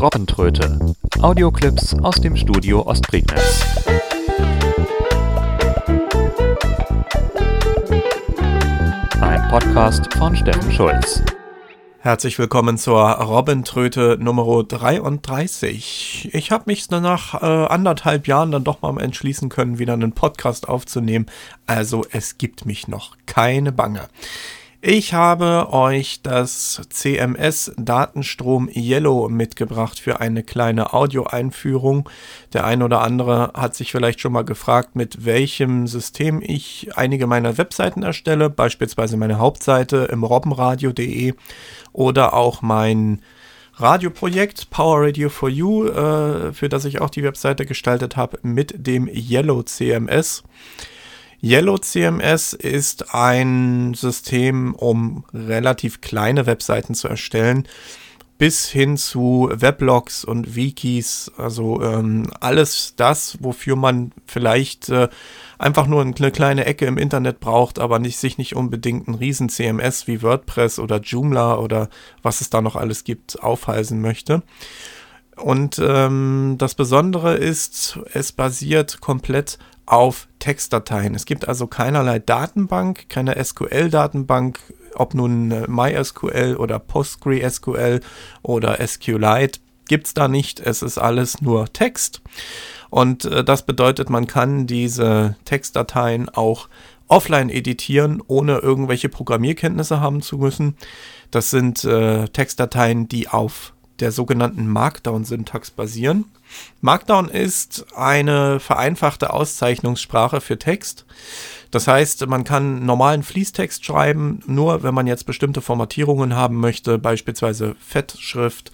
Robbentröte. Audioclips aus dem Studio Ostprignitz. Ein Podcast von Steffen Schulz. Herzlich willkommen zur Robbentröte Nummer 33. Ich habe mich nach äh, anderthalb Jahren dann doch mal entschließen können, wieder einen Podcast aufzunehmen. Also es gibt mich noch keine Bange. Ich habe euch das CMS Datenstrom Yellow mitgebracht für eine kleine Audioeinführung. Der ein oder andere hat sich vielleicht schon mal gefragt, mit welchem System ich einige meiner Webseiten erstelle, beispielsweise meine Hauptseite im robbenradio.de oder auch mein Radioprojekt Power Radio for You, äh, für das ich auch die Webseite gestaltet habe, mit dem Yellow CMS. Yellow CMS ist ein System, um relativ kleine Webseiten zu erstellen, bis hin zu Weblogs und Wikis, also ähm, alles das, wofür man vielleicht äh, einfach nur eine kleine Ecke im Internet braucht, aber nicht, sich nicht unbedingt ein riesen CMS wie WordPress oder Joomla oder was es da noch alles gibt, aufhalsen möchte. Und ähm, das Besondere ist, es basiert komplett auf Textdateien. Es gibt also keinerlei Datenbank, keine SQL-Datenbank, ob nun MySQL oder PostgreSQL oder SQLite, gibt es da nicht. Es ist alles nur Text. Und äh, das bedeutet, man kann diese Textdateien auch offline editieren, ohne irgendwelche Programmierkenntnisse haben zu müssen. Das sind äh, Textdateien, die auf der sogenannten Markdown-Syntax basieren. Markdown ist eine vereinfachte Auszeichnungssprache für Text. Das heißt, man kann normalen Fließtext schreiben, nur wenn man jetzt bestimmte Formatierungen haben möchte, beispielsweise Fettschrift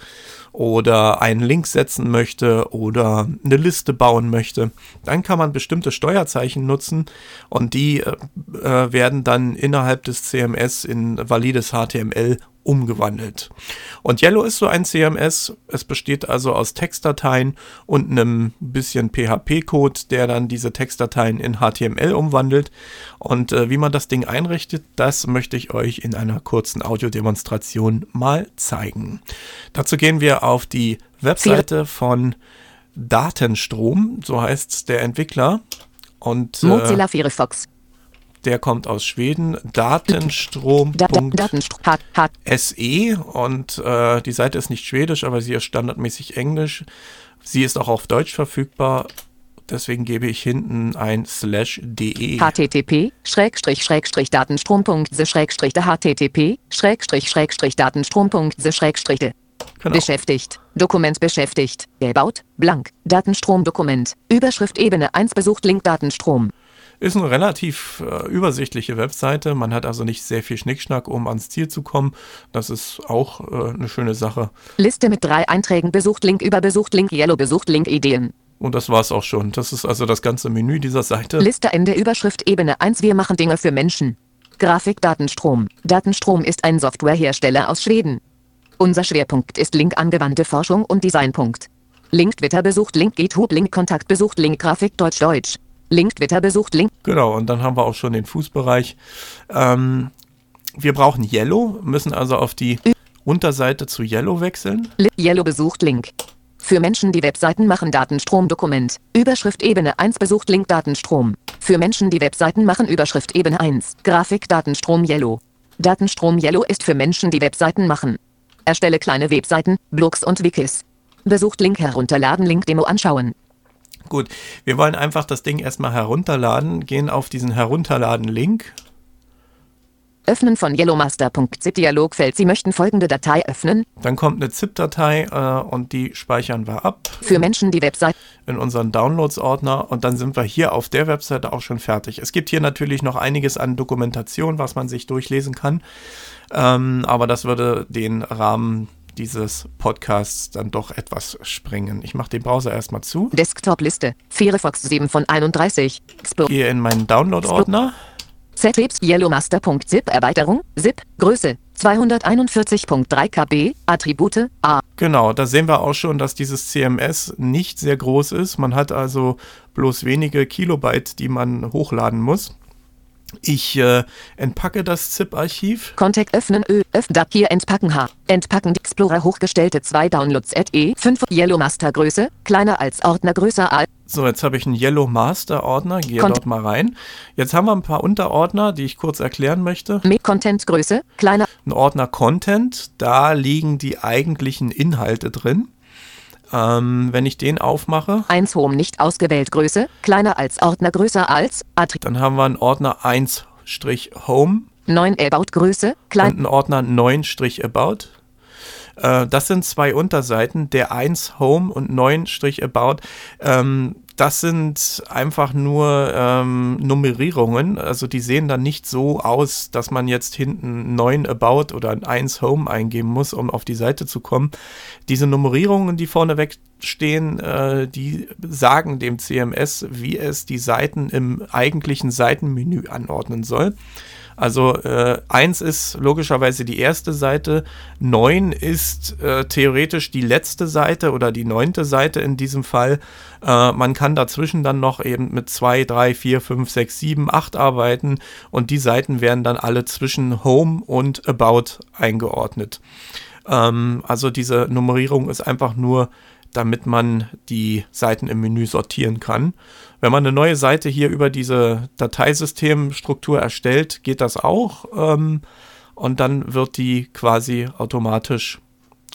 oder einen Link setzen möchte oder eine Liste bauen möchte, dann kann man bestimmte Steuerzeichen nutzen und die äh, äh werden dann innerhalb des CMS in valides HTML umgewandelt. Und Yellow ist so ein CMS. Es besteht also aus Textdateien und einem bisschen PHP-Code, der dann diese Textdateien in HTML umwandelt. Und äh, wie man das Ding einrichtet, das möchte ich euch in einer kurzen Audiodemonstration mal zeigen. Dazu gehen wir auf die Webseite von Datenstrom, so heißt der Entwickler. Und, äh, Mozilla Firefox der kommt aus Schweden, datenstrom.se und äh, die Seite ist nicht schwedisch, aber sie ist standardmäßig englisch. Sie ist auch auf Deutsch verfügbar. Deswegen gebe ich hinten ein slash de. http schrägstrich schrägstrich datenstrom.se schrägstrich http schrägstrich schrägstrich datenstrom.se schrägstrich Genau. Beschäftigt. Dokument beschäftigt. Gebaut. Blank. Datenstrom Dokument. Überschrift Ebene 1 besucht Link Datenstrom. Ist eine relativ äh, übersichtliche Webseite. Man hat also nicht sehr viel Schnickschnack, um ans Ziel zu kommen. Das ist auch äh, eine schöne Sache. Liste mit drei Einträgen. Besucht Link über Besucht Link Yellow Besucht Link Ideen. Und das war's auch schon. Das ist also das ganze Menü dieser Seite. Liste Ende Überschrift Ebene 1 Wir machen Dinge für Menschen. Grafik Datenstrom. Datenstrom ist ein Softwarehersteller aus Schweden. Unser Schwerpunkt ist Link angewandte Forschung und Design. Link Twitter besucht Link GitHub Link Kontakt besucht Link Grafik Deutsch Deutsch. Link Twitter besucht, Link. Genau, und dann haben wir auch schon den Fußbereich. Ähm, wir brauchen Yellow, müssen also auf die Unterseite zu Yellow wechseln. Yellow besucht Link. Für Menschen, die Webseiten machen, Datenstrom Dokument. Überschrift Ebene 1 besucht Link Datenstrom. Für Menschen, die Webseiten machen, Überschrift Ebene 1. Grafik Datenstrom Yellow. Datenstrom Yellow ist für Menschen, die Webseiten machen. Erstelle kleine Webseiten, Blogs und Wikis. Besucht Link herunterladen, Link Demo anschauen. Gut, wir wollen einfach das Ding erstmal herunterladen, gehen auf diesen Herunterladen-Link. Öffnen von yellowmaster.zip Dialogfeld. Sie möchten folgende Datei öffnen. Dann kommt eine ZIP-Datei äh, und die speichern wir ab. Für Menschen, die Website. In unseren Downloads-Ordner und dann sind wir hier auf der Webseite auch schon fertig. Es gibt hier natürlich noch einiges an Dokumentation, was man sich durchlesen kann. Ähm, aber das würde den Rahmen dieses Podcasts dann doch etwas sprengen. Ich mache den Browser erstmal zu. Desktop-Liste. Firefox 7 von 31. Expo Gehe in meinen Download-Ordner. Zlibs Yellowmaster.zip Erweiterung. Zip. Größe 241.3 KB. Attribute A. Genau, da sehen wir auch schon, dass dieses CMS nicht sehr groß ist. Man hat also bloß wenige Kilobyte, die man hochladen muss. Ich äh, entpacke das ZIP-Archiv. Contact öffnen Ö. Öffnen hier entpacken H. Entpacken Explorer hochgestellte 2 Downloads E. 5 Yellow Master Größe. Kleiner als Ordner größer als. So, jetzt habe ich einen Yellow Master Ordner. Gehe Kont- dort mal rein. Jetzt haben wir ein paar Unterordner, die ich kurz erklären möchte. Me Content Größe. Kleiner. Ein Ordner Content, da liegen die eigentlichen Inhalte drin. Ähm, wenn ich den aufmache, 1 Home nicht ausgewählt Größe. Kleiner als Ordner größer als. Atri dann haben wir einen Ordner 1-Home 9 About Größe. und Klein. einen Ordner 9-About. Äh, das sind zwei Unterseiten, der 1 Home und 9-About. Ähm, das sind einfach nur ähm, Nummerierungen. Also die sehen dann nicht so aus, dass man jetzt hinten 9 About oder ein 1 Home eingeben muss, um auf die Seite zu kommen. Diese Nummerierungen, die vorneweg stehen, äh, die sagen dem CMS, wie es die Seiten im eigentlichen Seitenmenü anordnen soll. Also äh, 1 ist logischerweise die erste Seite, 9 ist äh, theoretisch die letzte Seite oder die neunte Seite in diesem Fall. Äh, man kann dazwischen dann noch eben mit 2, 3, 4, 5, 6, 7, 8 arbeiten und die Seiten werden dann alle zwischen Home und About eingeordnet. Ähm, also diese Nummerierung ist einfach nur, damit man die Seiten im Menü sortieren kann. Wenn man eine neue Seite hier über diese Dateisystemstruktur erstellt, geht das auch. Ähm, und dann wird die quasi automatisch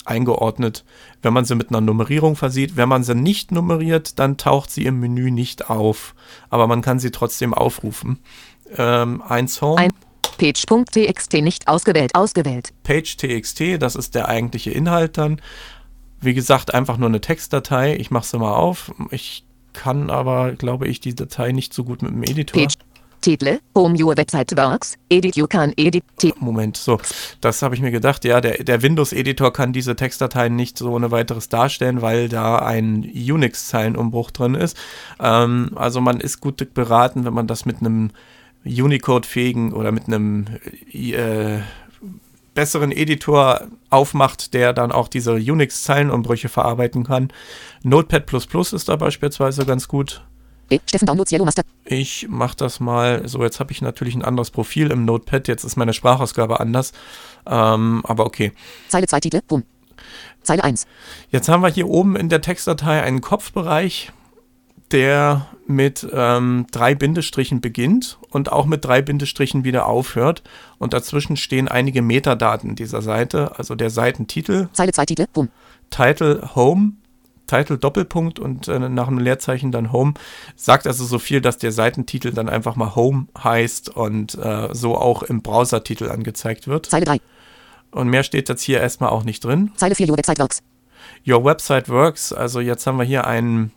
eingeordnet, wenn man sie mit einer Nummerierung versieht. Wenn man sie nicht nummeriert, dann taucht sie im Menü nicht auf. Aber man kann sie trotzdem aufrufen. Ähm, 1 Home. Ein Page.txt nicht ausgewählt. Ausgewählt. Page.txt, das ist der eigentliche Inhalt dann. Wie gesagt, einfach nur eine Textdatei. Ich mache sie mal auf. Ich kann aber, glaube ich, die Datei nicht so gut mit dem Editor. Page. Titel. Home Your Website Works. Edit You Can Edit. Moment, so, das habe ich mir gedacht. Ja, der, der Windows-Editor kann diese Textdateien nicht so ohne weiteres darstellen, weil da ein Unix-Zeilenumbruch drin ist. Ähm, also man ist gut beraten, wenn man das mit einem Unicode-fähigen oder mit einem äh, besseren Editor aufmacht, der dann auch diese Unix-Zeilenumbrüche verarbeiten kann. Notepad ist da beispielsweise ganz gut. Ich mache das mal. So, jetzt habe ich natürlich ein anderes Profil im Notepad. Jetzt ist meine Sprachausgabe anders. Ähm, aber okay. Zeile 2 Titel. Boom. Zeile 1. Jetzt haben wir hier oben in der Textdatei einen Kopfbereich, der mit ähm, drei Bindestrichen beginnt und auch mit drei Bindestrichen wieder aufhört. Und dazwischen stehen einige Metadaten dieser Seite, also der Seitentitel, Zeile 2 Titel. Boom. Title Home, Title Doppelpunkt und äh, nach einem Leerzeichen dann Home. Sagt also so viel, dass der Seitentitel dann einfach mal Home heißt und äh, so auch im Browsertitel angezeigt wird. Zeile 3. Und mehr steht jetzt hier erstmal auch nicht drin. Zeile 4 Your Website Works. Your Website Works, also jetzt haben wir hier einen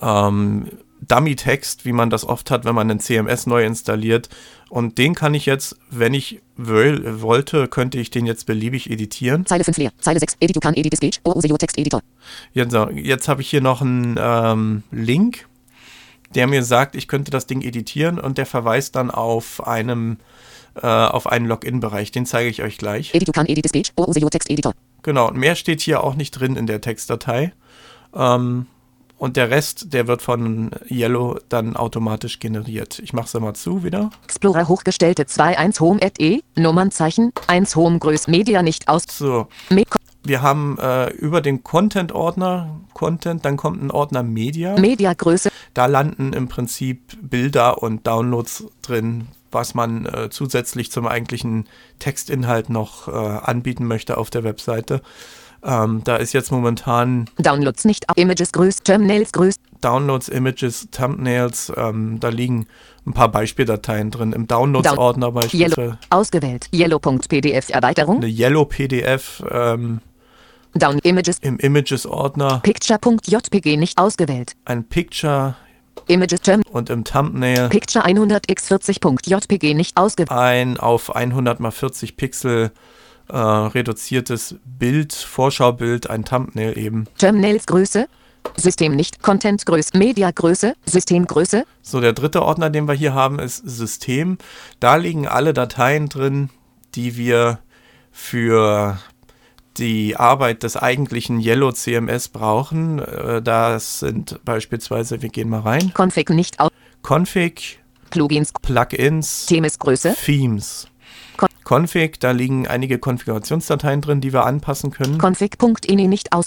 ähm, Dummy-Text, wie man das oft hat, wenn man einen CMS neu installiert. Und den kann ich jetzt, wenn ich will, wollte, könnte ich den jetzt beliebig editieren. Zeile 5 leer. Zeile 6. Edit You Can Edit This Page. Or Text Editor. Jetzt, jetzt habe ich hier noch einen ähm, Link, der mir sagt, ich könnte das Ding editieren und der verweist dann auf einem äh, auf einen Login-Bereich. Den zeige ich euch gleich. Edit You Can Edit This Page. Or Text Editor. Genau, und mehr steht hier auch nicht drin in der Textdatei. Ähm, und der Rest, der wird von Yellow dann automatisch generiert. Ich mache es mal zu wieder. Explorer hochgestellte 2.1 Home at E. Nummernzeichen. 1 Home Größe Media nicht aus. So, wir haben äh, über den Content-Ordner Content, dann kommt ein Ordner Media. Media Größe. Da landen im Prinzip Bilder und Downloads drin, was man äh, zusätzlich zum eigentlichen Textinhalt noch äh, anbieten möchte auf der Webseite. Ähm, da ist jetzt momentan Downloads nicht. Images Größe. Terminals Größe. Downloads, Images, Thumbnails, ähm, da liegen ein paar Beispieldateien drin. Im Downloads-Ordner beispielsweise Yellow. Ausgewählt. Yellow.pdf Erweiterung. eine Yellow PDF ähm, Down Images. im Images-Ordner, Picture.jpg nicht ausgewählt. ein Picture Images Term. und im Thumbnail Picture 100x40.jpg nicht ausgewählt. ein auf 100 mal 40 Pixel äh, reduziertes Bild, Vorschaubild, ein Thumbnail eben. Terminals Größe. System nicht. Content Größe. Media Größe. Systemgröße. So, der dritte Ordner, den wir hier haben, ist System. Da liegen alle Dateien drin, die wir für die Arbeit des eigentlichen Yellow CMS brauchen. Äh, Das sind beispielsweise, wir gehen mal rein, Config nicht aus. Config, Plugins, Plugins, Themesgröße, Themes. Config, da liegen einige Konfigurationsdateien drin, die wir anpassen können. config.ini nicht aus,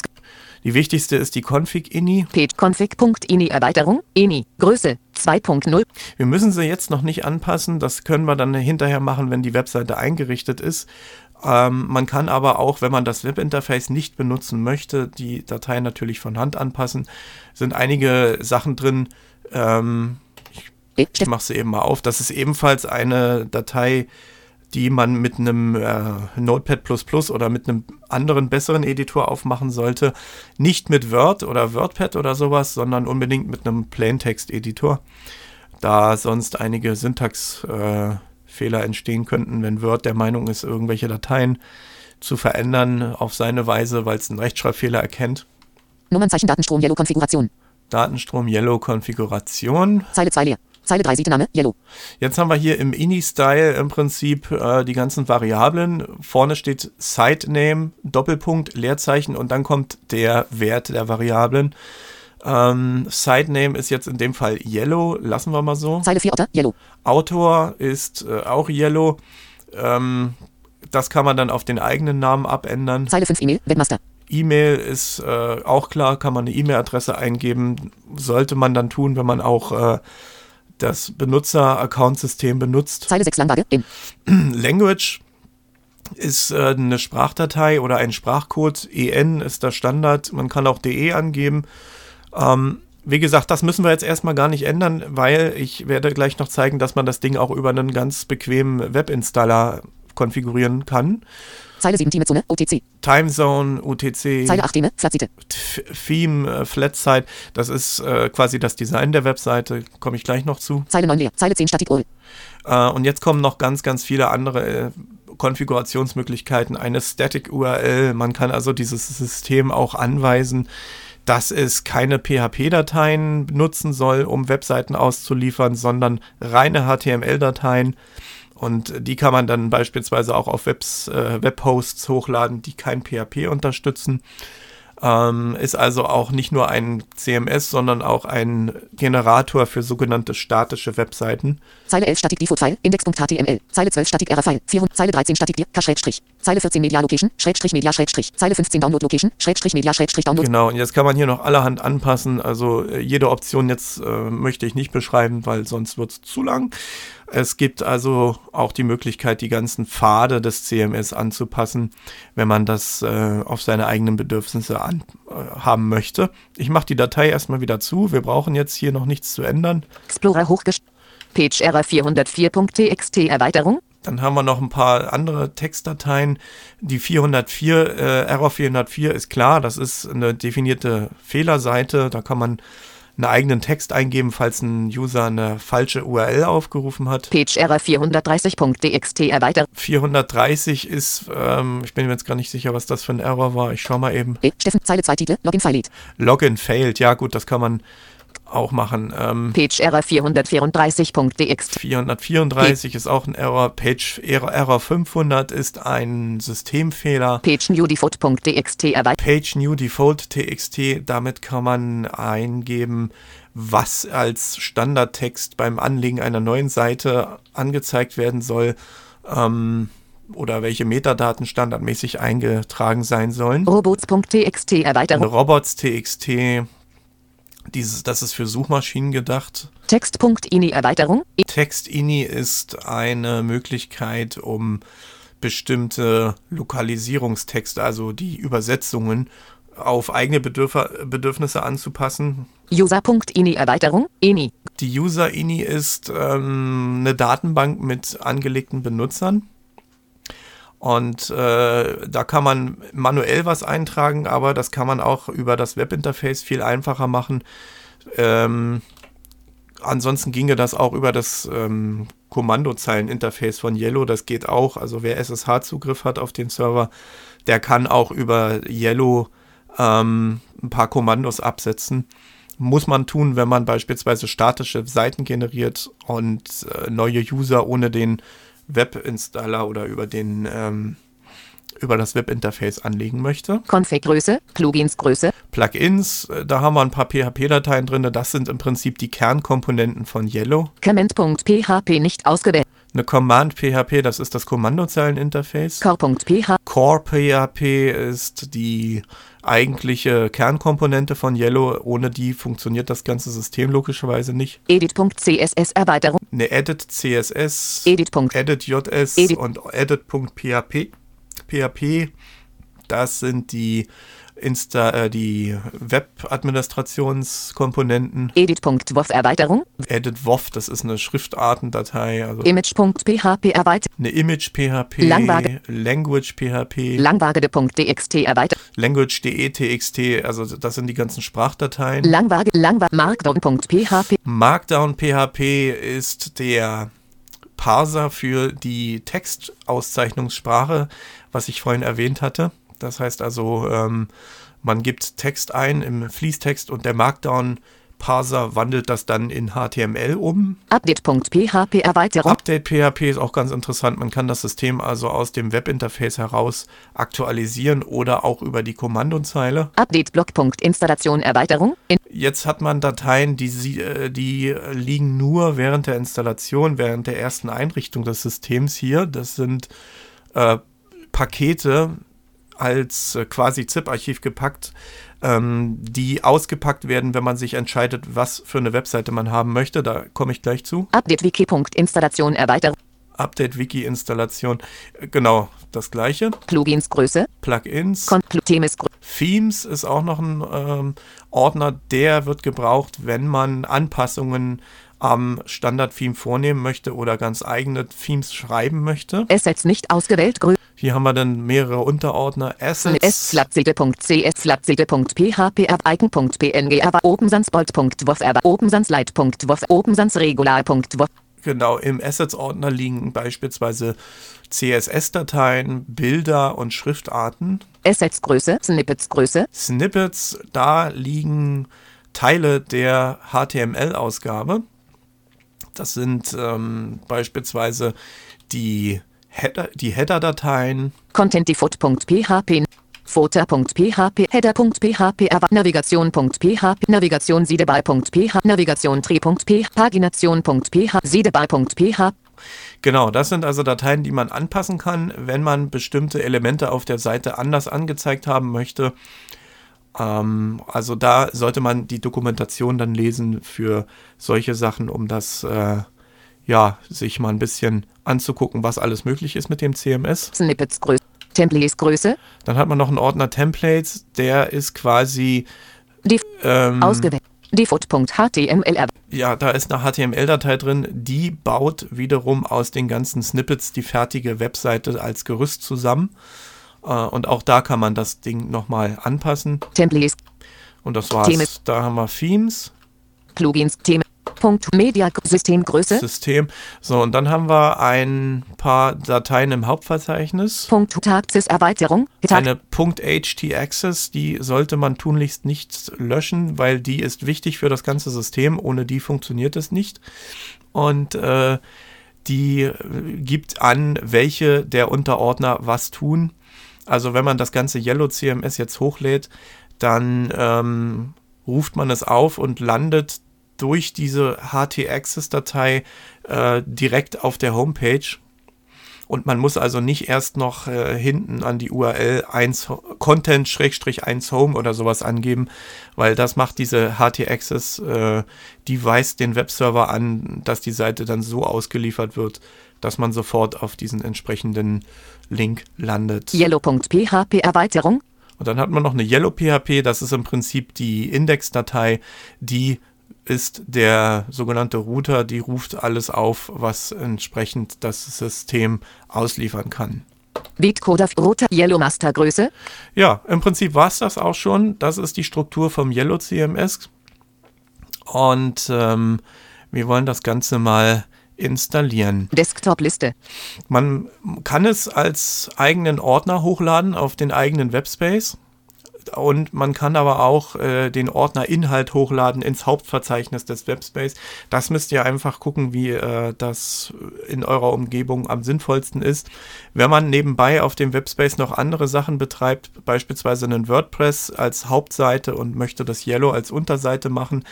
Die wichtigste ist die Config-INI. Page config.ini Erweiterung, ini, Größe, 2.0, Wir müssen sie jetzt noch nicht anpassen. Das können wir dann hinterher machen, wenn die Webseite eingerichtet ist. Ähm, man kann aber auch, wenn man das Webinterface nicht benutzen möchte, die Datei natürlich von Hand anpassen. Sind einige Sachen drin. Ähm, ich mache sie eben mal auf. Das ist ebenfalls eine Datei, die man mit einem äh, Notepad oder mit einem anderen besseren Editor aufmachen sollte. Nicht mit Word oder WordPad oder sowas, sondern unbedingt mit einem Plaintext-Editor, da sonst einige Syntaxfehler äh, entstehen könnten, wenn Word der Meinung ist, irgendwelche Dateien zu verändern auf seine Weise, weil es einen Rechtschreibfehler erkennt. Nummernzeichen Datenstrom Yellow Konfiguration, Datenstrom Yellow Konfiguration. Zeile 2 leer, Zeile 3 Seitenname, Yellow, Jetzt haben wir hier im INI-Style im Prinzip äh, die ganzen Variablen. Vorne steht Site-Name, Doppelpunkt, Leerzeichen und dann kommt der Wert der Variablen. Ähm, Site-Name ist jetzt in dem Fall Yellow, lassen wir mal so. Zeile 4 Otter, Yellow, Autor ist äh, auch Yellow. Ähm, das kann man dann auf den eigenen Namen abändern. Zeile 5 E-Mail, Webmaster, E-Mail ist äh, auch klar, kann man eine E-Mail-Adresse eingeben. Sollte man dann tun, wenn man auch äh, das Benutzer-Account-System benutzt. Zeile 6 Langwaage, Language ist äh, eine Sprachdatei oder ein Sprachcode. EN ist der Standard. Man kann auch DE angeben. Ähm, wie gesagt, das müssen wir jetzt erstmal gar nicht ändern, weil ich werde gleich noch zeigen, dass man das Ding auch über einen ganz bequemen Webinstaller konfigurieren kann. Zeile 7 Themezone, OTC, Timezone, UTC, Zeile 8 Theme, Flatsite, Th- Theme, äh, Flatsite, das ist äh, quasi das Design der Webseite, komme ich gleich noch zu. Zeile 9 leer, Zeile 10 Statik URL, Äh, und jetzt kommen noch ganz, ganz viele andere äh, Konfigurationsmöglichkeiten. Eine Static URL, man kann also dieses System auch anweisen, dass es keine PHP-Dateien benutzen soll, um Webseiten auszuliefern, sondern reine HTML-Dateien. Und die kann man dann beispielsweise auch auf Webs, äh, Webhosts hochladen, die kein PHP unterstützen. Ähm, ist also auch nicht nur ein CMS, sondern auch ein Generator für sogenannte statische Webseiten. Zeile 11 Statik Default File, Index.html, Zeile 12 Statik RA File, 400, Zeile 13 Statik Dir, K Schrägstrich, Zeile 14 Media Location, Schrägstrich Media Schrägstrich, Zeile 15 Download Location, Schrägstrich Media Schrägstrich Download, Genau, und jetzt kann man hier noch allerhand anpassen. Also äh, jede Option jetzt äh, möchte ich nicht beschreiben, weil sonst wird es zu lang. Es gibt also auch die Möglichkeit, die ganzen Pfade des CMS anzupassen, wenn man das äh, auf seine eigenen Bedürfnisse an, äh, haben möchte. Ich mache die Datei erstmal wieder zu. Wir brauchen jetzt hier noch nichts zu ändern. Explorer hochgestellt, Page Error 404.txt Erweiterung, Dann haben wir noch ein paar andere Textdateien. Die 404, äh, Error 404 ist klar, das ist eine definierte Fehlerseite. Da kann man einen eigenen Text eingeben, falls ein User eine falsche URL aufgerufen hat. Page Error 430.txt Erweiterung, 430 ist, ähm, ich bin mir jetzt gar nicht sicher, was das für ein Error war. Ich schau mal eben. E, Steffen, Zeile 2 Titel, Login File Lead, Login failed. Ja gut, das kann man auch machen. Ähm, Page Error 434.txt, 434 ist auch ein Error. Page Error, Error 500 ist ein Systemfehler. Page New Default.txt Page New Default TXT, damit kann man eingeben, was als Standardtext beim Anlegen einer neuen Seite angezeigt werden soll ähm, oder welche Metadaten standardmäßig eingetragen sein sollen. Robots.txt Erweiterung, Robots.txt, dieses, das ist für Suchmaschinen gedacht. Text.ini Erweiterung, Text-INI ist eine Möglichkeit, um bestimmte Lokalisierungstexte, also die Übersetzungen, auf eigene Bedürf Bedürfnisse anzupassen. User.ini Erweiterung, ENI, Die User-INI ist ähm, eine Datenbank mit angelegten Benutzern. Und äh, da kann man manuell was eintragen, aber das kann man auch über das Webinterface viel einfacher machen. Ähm, ansonsten ginge das auch über das ähm, Kommandozeilen-Interface von Yellow. Das geht auch. Also wer SSH-Zugriff hat auf den Server, der kann auch über Yellow ähm, ein paar Kommandos absetzen. Muss man tun, wenn man beispielsweise statische Seiten generiert und äh, neue User ohne den Webinstaller oder über den ähm, über das Webinterface anlegen möchte. Config-Größe, Plugins-Größe, Plugins, äh, da haben wir ein paar PHP-Dateien drin. Das sind im Prinzip die Kernkomponenten von Yellow. Comment.php nicht ausgewählt. Eine Command PHP, das ist das Kommandozeileninterface. Core.php. Core PHP ist die eigentliche Kernkomponente von Yellow. Ohne die funktioniert das ganze System logischerweise nicht. Edit.css Erweiterung. Eine Edit CSS, Edit. Edit JS Edit. und Edit.php. PHP, das sind die Insta, äh, die Web-Administrationskomponenten. Edit.wof Erweiterung. Edit WOF, das ist eine Schriftartendatei, also Image.php Erweiterung. eine Image-PHP, Langwage. Language-PHP, Langwagede.txt Erweiterung. Language.de.txt, also das sind die ganzen Sprachdateien. Langwage. Langwage. Markdown.php. Markdown PHP ist der Parser für die Textauszeichnungssprache, was ich vorhin erwähnt hatte. Das heißt also, ähm, man gibt Text ein im Fließtext und der Markdown Parser wandelt das dann in HTML um. Update.php Erweiterung. Update PHP ist auch ganz interessant. Man kann das System also aus dem Webinterface heraus aktualisieren oder auch über die Kommandozeile. Update-Block.installation Erweiterung. In Jetzt hat man Dateien, die, äh, die liegen nur während der Installation, während der ersten Einrichtung des Systems hier. Das sind äh, Pakete als äh, quasi ZIP-Archiv gepackt, ähm, die ausgepackt werden, wenn man sich entscheidet, was für eine Webseite man haben möchte. Da komme ich gleich zu. Update-Wiki.installation Erweiterung. Update-Wiki-Installation, äh, genau das gleiche. Plugins Größe. Plugins. Themes Themes ist auch noch ein ähm, Ordner, der wird gebraucht, wenn man Anpassungen am Standard-Theme vornehmen möchte oder ganz eigene Themes schreiben möchte. Assets nicht ausgewählt. Grö Hier haben wir dann mehrere Unterordner. Assets, S-Flatsede.cs Flatsede.php Icon.png aber OpenSansBolt.wof aber OpenSansLite.wof OpenSansRegular.wof genau, im Assets-Ordner liegen beispielsweise CSS-Dateien, Bilder und Schriftarten. Assets Größe Snippets Größe Snippets, da liegen Teile der HTML-Ausgabe. Das sind ähm, beispielsweise die Header- die Header-Dateien, ContentDefault.php Footer.php Header.php Navigation.php Navigation Sidebar.php Navigation Tree.php Pagination.php Sidebar.php Genau, das sind also Dateien, die man anpassen kann, wenn man bestimmte Elemente auf der Seite anders angezeigt haben möchte. Ähm, also da sollte man die Dokumentation dann lesen für solche Sachen, um das äh, ja sich mal ein bisschen anzugucken, was alles möglich ist mit dem CMS. Snippets Größe Templates Größe Dann hat man noch einen Ordner Templates, der ist quasi Def ähm, ausgewählt Default.html ja, da ist eine HTML-Datei drin, die baut wiederum aus den ganzen Snippets die fertige Webseite als Gerüst zusammen. Äh, und auch da kann man das Ding nochmal anpassen. Templates Und das war's. Theme. Da haben wir Themes, Plugins Themen Punkt Media Systemgröße System. So, und dann haben wir ein paar Dateien im Hauptverzeichnis. Punkt Tagsys Erweiterung Eine .ht-Access, die sollte man tunlichst nicht löschen, weil die ist wichtig für das ganze System. Ohne die funktioniert es nicht. Und äh, die gibt an, welche der Unterordner was tun. Also wenn man das ganze Yellow CMS jetzt hochlädt, dann ähm, ruft man es auf und landet durch diese HT-Access-Datei äh, direkt auf der Homepage. Und man muss also nicht erst noch äh, hinten an die URL 1 Ho- Content-1 Home oder sowas angeben, weil das macht diese HT-Access, äh, die weist den Webserver an, dass die Seite dann so ausgeliefert wird, dass man sofort auf diesen entsprechenden Link landet. Yellow.php Erweiterung Und dann hat man noch eine Yellow PHP, das ist im Prinzip die Indexdatei, die ist der sogenannte Router, die ruft alles auf, was entsprechend das System ausliefern kann. Bitcoder Router Yellow Master Größe Ja, im Prinzip war es das auch schon. Das ist die Struktur vom Yellow CMS. Und ähm, wir wollen das Ganze mal installieren. Desktop-Liste Man kann es als eigenen Ordner hochladen auf den eigenen Webspace. Und man kann aber auch äh, den Ordner Inhalt hochladen ins Hauptverzeichnis des Webspace. Das müsst ihr einfach gucken, wie äh, das in eurer Umgebung am sinnvollsten ist. Wenn man nebenbei auf dem Webspace noch andere Sachen betreibt, beispielsweise einen WordPress als Hauptseite und möchte das Yellow als Unterseite machen,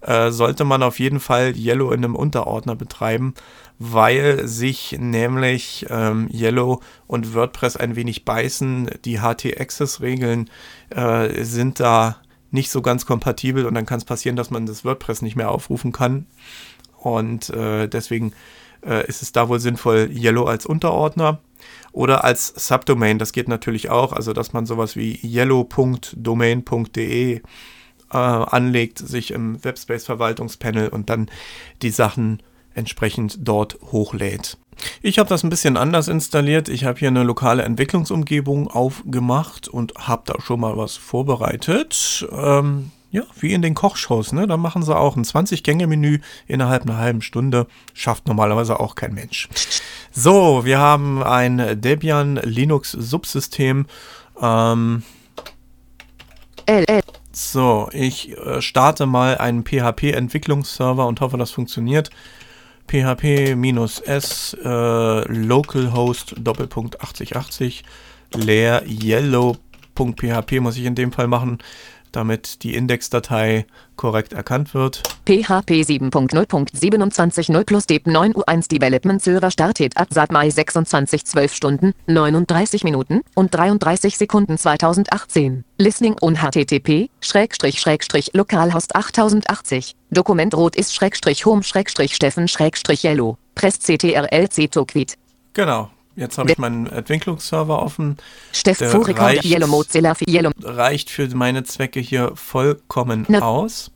äh, sollte man auf jeden Fall Yellow in einem Unterordner betreiben weil sich nämlich ähm, Yellow und WordPress ein wenig beißen. Die HT-Access-Regeln äh, sind da nicht so ganz kompatibel und dann kann es passieren, dass man das WordPress nicht mehr aufrufen kann. Und äh, deswegen äh, ist es da wohl sinnvoll, Yellow als Unterordner oder als Subdomain. Das geht natürlich auch, also dass man sowas wie yellow.domain.de äh, anlegt, sich im Webspace-Verwaltungspanel und dann die Sachen entsprechend dort hochlädt. Ich habe das ein bisschen anders installiert. Ich habe hier eine lokale Entwicklungsumgebung aufgemacht und habe da schon mal was vorbereitet. Ähm, ja, wie in den Kochshows, ne? Da machen sie auch ein 20-Gänge-Menü innerhalb einer halben Stunde. Schafft normalerweise auch kein Mensch. So, wir haben ein Debian Linux Subsystem. Ähm, so, ich äh, starte mal einen PHP-Entwicklungsserver und hoffe, das funktioniert php-s äh, localhost Doppelpunkt 8080 leer yellow.php muss ich in dem Fall machen, damit die Indexdatei korrekt erkannt wird. PHP 7.0.27.0 plus DEP 9 U1 Development Server startet ab seit Mai 26 12 Stunden, 39 Minuten und 33 Sekunden 2018. Listening und HTTP, Schrägstrich, Schrägstrich, Localhost 8080. Dokument rot ist Schrägstrich Home, Schrägstrich Steffen, Schrägstrich Yellow. Press CTRL C to quit. Genau. Jetzt habe ich meinen Entwicklungsserver offen. Steff reicht, Yellow Mozilla Yellow. reicht für meine Zwecke hier vollkommen Na. aus.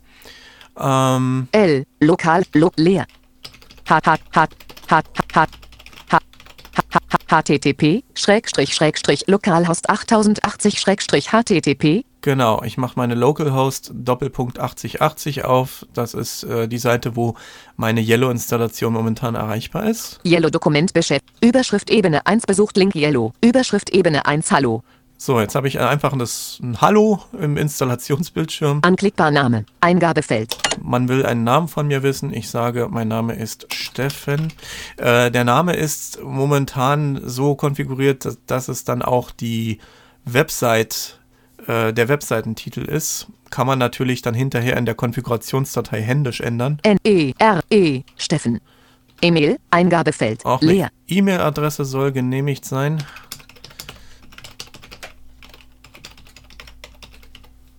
Ähm, L lokal lo, leer. H H H H H http Schrägstrich Schrägstrich localhost 8080 Schrägstrich http Genau, ich mache meine Localhost Doppelpunkt 8080 auf. Das ist äh, die Seite, wo meine Yellow-Installation momentan erreichbar ist. Yellow Dokument beschäftigt. Überschrift Ebene 1 besucht Link Yellow. Überschrift Ebene 1 Hallo. So, jetzt habe ich einfach das, ein Hallo im Installationsbildschirm. Anklickbar Name. Eingabefeld. Man will einen Namen von mir wissen. Ich sage, mein Name ist Steffen. Äh, der Name ist momentan so konfiguriert, dass, dass es dann auch die Website äh, der Webseitentitel ist, kann man natürlich dann hinterher in der Konfigurationsdatei händisch ändern. N-E-R-E, Steffen. E-Mail, Eingabefeld, Auch leer. E-Mail-Adresse soll genehmigt sein.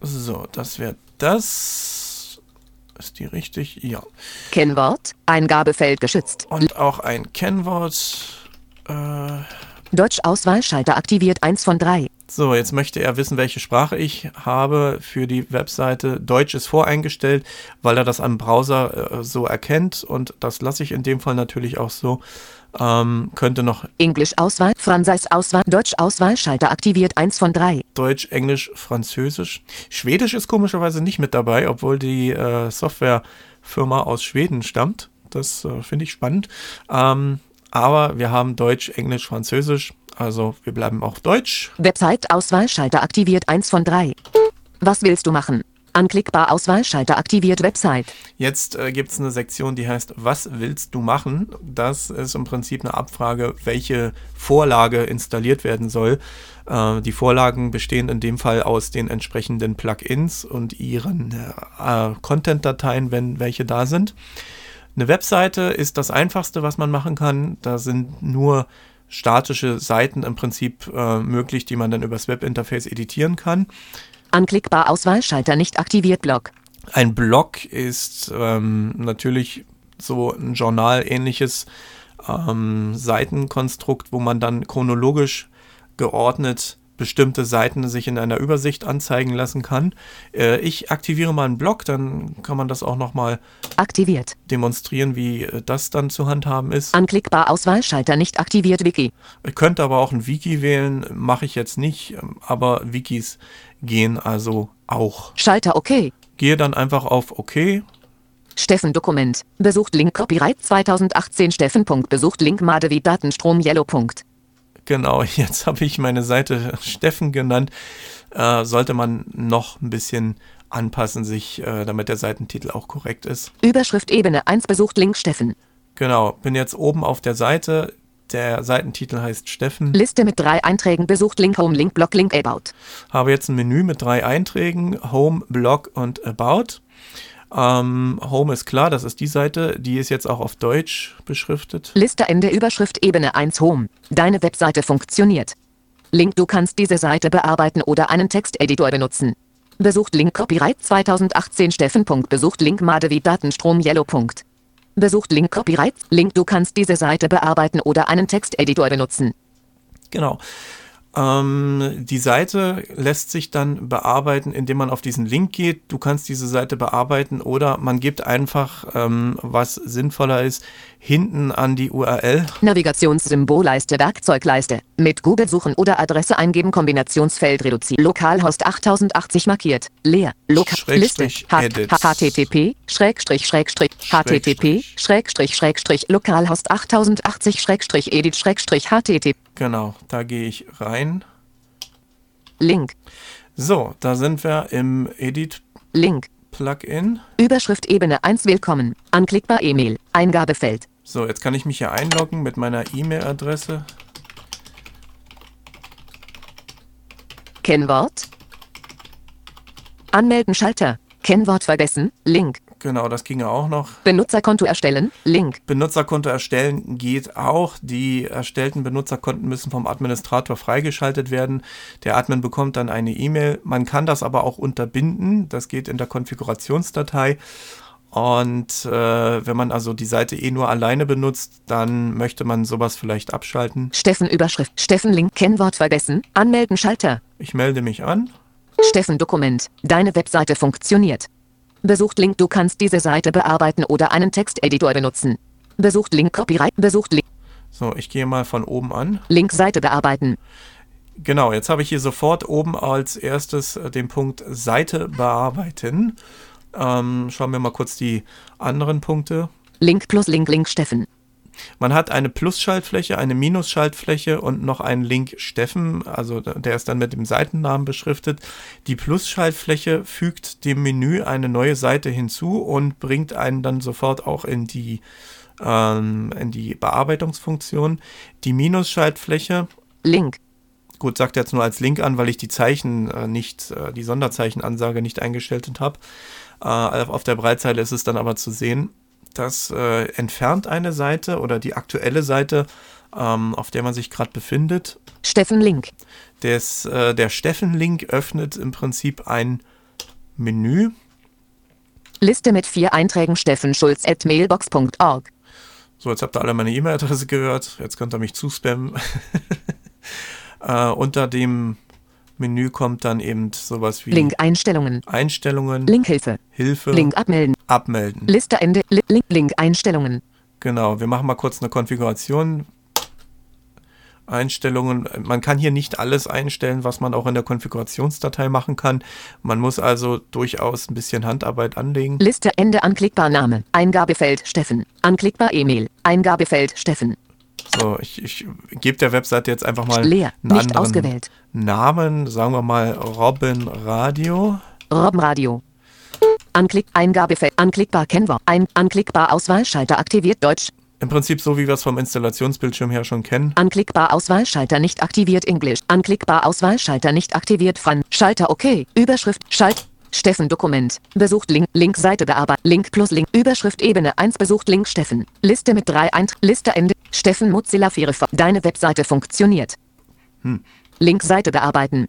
So, das wäre das. Ist die richtig? Ja. Kennwort, Eingabefeld geschützt. Und auch ein Kennwort. Äh, Deutsch-Auswahlschalter aktiviert 1 von 3. So, jetzt möchte er wissen, welche Sprache ich habe für die Webseite. Deutsch ist voreingestellt, weil er das am Browser äh, so erkennt und das lasse ich in dem Fall natürlich auch so. Ähm, könnte noch Englisch Auswahl, Französisch Auswahl, Deutsch Auswahlschalter aktiviert 1 von 3. Deutsch, Englisch, Französisch. Schwedisch ist komischerweise nicht mit dabei, obwohl die äh, Softwarefirma aus Schweden stammt. Das äh, finde ich spannend. Ähm, aber wir haben Deutsch, Englisch, Französisch. Also wir bleiben auf Deutsch. Website-Auswahlschalter aktiviert 1 von 3. Was willst du machen? Anklickbar Auswahlschalter aktiviert Website. Jetzt äh, gibt es eine Sektion, die heißt Was willst du machen? Das ist im Prinzip eine Abfrage, welche Vorlage installiert werden soll. Äh, die Vorlagen bestehen in dem Fall aus den entsprechenden Plugins und ihren äh, Content-Dateien, wenn welche da sind. Eine Webseite ist das einfachste, was man machen kann. Da sind nur statische Seiten im Prinzip äh, möglich, die man dann übers Webinterface editieren kann. Anklickbar Auswahlschalter nicht aktiviert Blog. Ein Blog ist ähm, natürlich so ein Journal-ähnliches ähm, Seitenkonstrukt, wo man dann chronologisch geordnet bestimmte Seiten sich in einer Übersicht anzeigen lassen kann. Äh, ich aktiviere mal einen Blog, dann kann man das auch nochmal aktiviert demonstrieren, wie äh, das dann zu handhaben ist. Anklickbar Auswahlschalter nicht aktiviert Wiki. Ich könnte aber auch ein Wiki wählen, mache ich jetzt nicht, ähm, aber Wikis gehen also auch. Schalter OK. Gehe dann einfach auf OK. Steffen Dokument. Besucht Link Copyright 2018 Steffen. Besucht Link Madewi Datenstrom Yellow. Genau, jetzt habe ich meine Seite Steffen genannt. Äh, sollte man noch ein bisschen anpassen, sich, äh, damit der Seitentitel auch korrekt ist. Überschrift Ebene 1 besucht Link Steffen. Genau, bin jetzt oben auf der Seite. Der Seitentitel heißt Steffen. Liste mit drei Einträgen besucht Link Home, Link Blog, Link About. Habe jetzt ein Menü mit drei Einträgen: Home, Blog und About. Ähm, Home ist klar, das ist die Seite. Die ist jetzt auch auf Deutsch beschriftet. Liste Ende Überschrift Ebene 1 Home. Deine Webseite funktioniert. Link Du kannst diese Seite bearbeiten oder einen Texteditor benutzen. Besucht Link Copyright 2018 Steffen. Besucht Link Madewi Datenstrom Yellow. Besucht Link Copyright. Link Du kannst diese Seite bearbeiten oder einen Texteditor benutzen. Genau. Ähm, die Seite lässt sich dann bearbeiten, indem man auf diesen Link geht. Du kannst diese Seite bearbeiten oder man gibt einfach, ähm, was sinnvoller ist, hinten an die URL. Navigationssymbolleiste, Werkzeugleiste. Mit Google suchen oder Adresse eingeben, Kombinationsfeld reduzieren. Lokalhost 8080 markiert. Leer. Lokal Liste. Edit. http Schrägstrich Schrägstrich http Schrägstrich Schrägstrich Lokalhost 8080 Schrägstrich edit Schrägstrich http Genau, da gehe ich rein. Link So, da sind wir im Link Edit-Plugin. Überschrift Ebene 1 Willkommen. Anklickbar E-Mail. Eingabefeld. So, jetzt kann ich mich hier einloggen mit meiner E-Mail-Adresse. Kennwort. Anmelden Schalter. Kennwort vergessen. Link. Genau, das ginge auch noch. Benutzerkonto erstellen. Link. Benutzerkonto erstellen geht auch. Die erstellten Benutzerkonten müssen vom Administrator freigeschaltet werden. Der Admin bekommt dann eine E-Mail. Man kann das aber auch unterbinden. Das geht in der Konfigurationsdatei. Und äh, wenn man also die Seite eh nur alleine benutzt, dann möchte man sowas vielleicht abschalten. Steffen Überschrift. Steffen Link. Kennwort vergessen. Anmelden Schalter. Ich melde mich an. Steffen Dokument. Deine Webseite funktioniert. Besucht Link. Du kannst diese Seite bearbeiten oder einen Texteditor benutzen. Besucht Link Copyright. Besucht Link. So, ich gehe mal von oben an. Link Seite bearbeiten. Genau, jetzt habe ich hier sofort oben als erstes äh, den Punkt Seite bearbeiten. Ähm, schauen wir mal kurz die anderen Punkte. Link plus Link Link Steffen. Man hat eine Plus-Schaltfläche, eine Minus-Schaltfläche und noch einen Link Steffen, also der ist dann mit dem Seitennamen beschriftet. Die Plus-Schaltfläche fügt dem Menü eine neue Seite hinzu und bringt einen dann sofort auch in die, ähm, in die Bearbeitungsfunktion. Die Minus-Schaltfläche Link. Gut, sagt er jetzt nur als Link an, weil ich die Zeichen äh, nicht, äh, die Sonderzeichenansage nicht eingestellt habe. Äh, auf der Breitzeile ist es dann aber zu sehen. Das äh, entfernt eine Seite oder die aktuelle Seite, ähm, auf der man sich gerade befindet. Steffen Link. Des, äh, der Steffen-Link öffnet im Prinzip ein Menü. Liste mit vier Einträgen Steffen Schulz at mailbox.org. So, jetzt habt ihr alle meine E-Mail-Adresse gehört. Jetzt könnt ihr mich zuspammen. äh, unter dem Menü kommt dann eben sowas wie Link Einstellungen. Einstellungen, Link Hilfe. Hilfe, Link abmelden. abmelden. Liste Ende. Li Link, Link Einstellungen. Genau, wir machen mal kurz eine Konfiguration. Einstellungen. Man kann hier nicht alles einstellen, was man auch in der Konfigurationsdatei machen kann. Man muss also durchaus ein bisschen Handarbeit anlegen. Liste Ende anklickbar Name. Eingabefeld Steffen. Anklickbar E-Mail. Eingabefeld Steffen. So, ich, ich gebe der Webseite jetzt einfach mal Leer. einen Nicht ausgewählt. Namen. Sagen wir mal Robin Radio. Robbenradio. Anklick Eingabefeld. Anklickbar Kennwort. Ein Anklickbar Auswahlschalter aktiviert Deutsch. Im Prinzip so, wie wir es vom Installationsbildschirm her schon kennen. Anklickbar Auswahlschalter nicht aktiviert Englisch. Anklickbar Auswahlschalter nicht aktiviert Fran. Schalter OK. Überschrift Schalt. Steffen Dokument. Besucht Link. Link Seite bearbeiten. Link plus Link. Überschrift Ebene 1 besucht Link Steffen. Liste mit drei Eint. Liste Ende. Steffen Mozilla Firefox. Deine Webseite funktioniert. Link Seite bearbeiten.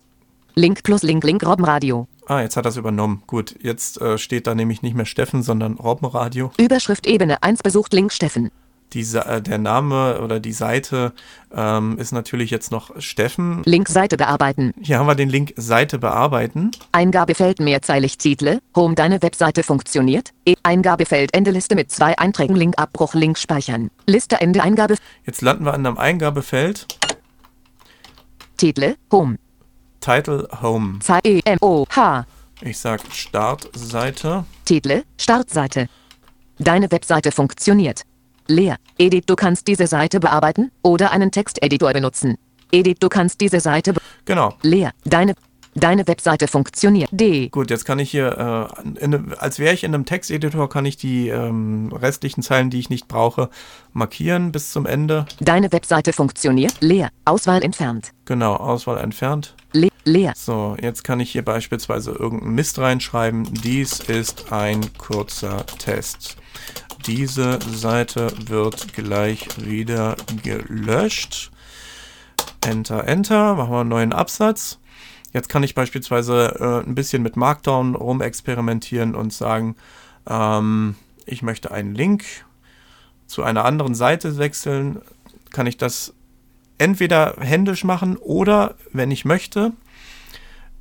Link plus Link Link Robbenradio. Ah, jetzt hat er es übernommen. Gut, jetzt äh, steht da nämlich nicht mehr Steffen, sondern Robben Radio. Überschrift Ebene 1 besucht Link Steffen. Die, äh, der Name oder die Seite ähm, ist natürlich jetzt noch Steffen. Link Seite bearbeiten. Hier haben wir den Link Seite bearbeiten. Eingabefeld mehrzeilig Titel. Home deine Webseite funktioniert. E Eingabefeld Ende Liste mit zwei Einträgen Link Abbruch Link speichern. Liste Ende Eingabe Jetzt landen wir an einem Eingabefeld. Titel Home. Title Home. Zei E M O H. Ich sag Startseite. Titel Startseite. Deine Webseite funktioniert. Leer. Edit du kannst diese Seite bearbeiten oder einen Texteditor benutzen. Edit, du kannst diese Seite Genau. leer. Deine deine Webseite funktioniert. D. Gut, jetzt kann ich hier, äh, in, als wäre ich in einem Texteditor, kann ich die ähm, restlichen Zeilen, die ich nicht brauche, markieren bis zum Ende. Deine Webseite funktioniert. Leer. Auswahl entfernt. Genau, Auswahl entfernt. Le leer. So, jetzt kann ich hier beispielsweise irgendeinen Mist reinschreiben. Dies ist ein kurzer Test. Diese Seite wird gleich wieder gelöscht. Enter, Enter. Machen wir einen neuen Absatz. Jetzt kann ich beispielsweise äh, ein bisschen mit Markdown rumexperimentieren und sagen, ähm, ich möchte einen Link zu einer anderen Seite wechseln. Kann ich das entweder händisch machen oder, wenn ich möchte,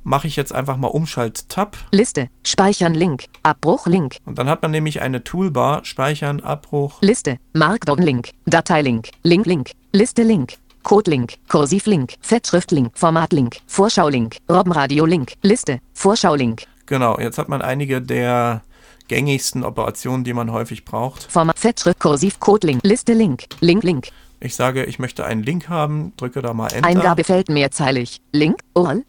mache ich jetzt einfach mal Umschalt-Tab. Liste. Speichern Link. Abbruch Link. Und dann hat man nämlich eine Toolbar, Speichern, Abbruch. Liste. Markdown Link. Dateilink. Link Link. Liste Link. Code Link. Kursiv Link. Fettschrift Link. Format Link. Vorschau Link. Robbenradio Link. Liste. Vorschau Link. Genau, jetzt hat man einige der gängigsten Operationen, die man häufig braucht. Format Fettschrift Kursiv Code Link. Liste Link. Link Link. Ich sage, ich möchte einen Link haben, drücke da mal Enter. Eingabefeld mehrzeilig. Link, URL.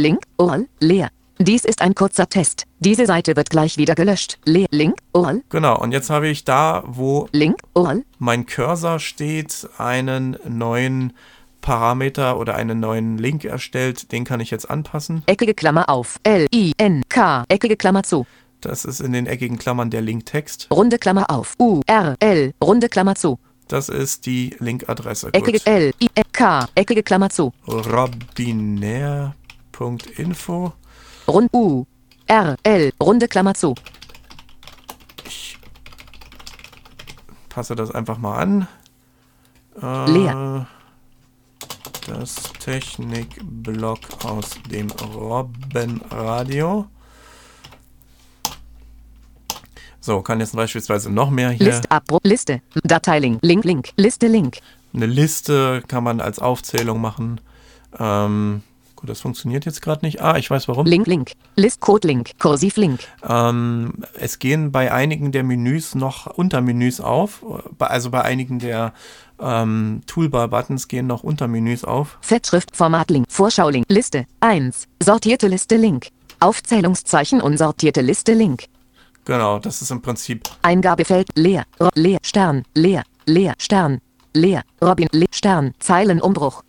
Link, URL, leer. Dies ist ein kurzer Test. Diese Seite wird gleich wieder gelöscht. Leer. Link, URL, Genau, und jetzt habe ich da, wo Link, URL, mein Cursor steht, einen neuen Parameter oder einen neuen Link erstellt. Den kann ich jetzt anpassen. eckige Klammer auf. L, I, N, K, eckige Klammer zu. Das ist in den eckigen Klammern der Linktext. Runde Klammer auf. U, R, L, runde Klammer zu. Das ist die Linkadresse. Eckige Gut. L, I, N, K, eckige Klammer zu. Robinär.info. Rund, U, R, L, runde Klammer zu. Ich passe das einfach mal an. Äh, Leer. Das Technikblog aus dem Robbenradio. So, kann jetzt beispielsweise noch mehr hier. Liste, Abbruch, Liste, Dateilink, Link, Link, Liste, Link. Eine Liste kann man als Aufzählung machen. Ähm, gut, das funktioniert jetzt gerade nicht. Ah, ich weiß warum. Link, Link, List, Code, Link, Kursiv, Link. Ähm, es gehen bei einigen der Menüs noch Untermenüs auf. Also bei einigen der ähm, Toolbar-Buttons gehen noch Untermenüs auf. Fettschrift, Format, Link, Vorschau, Link, Liste, 1, sortierte Liste, Link. Aufzählungszeichen, unsortierte Liste, Link. Genau, das ist im Prinzip Eingabefeld, leer, leer, Stern, leer, leer, Stern, leer, Robin, leer, Stern, Zeilenumbruch.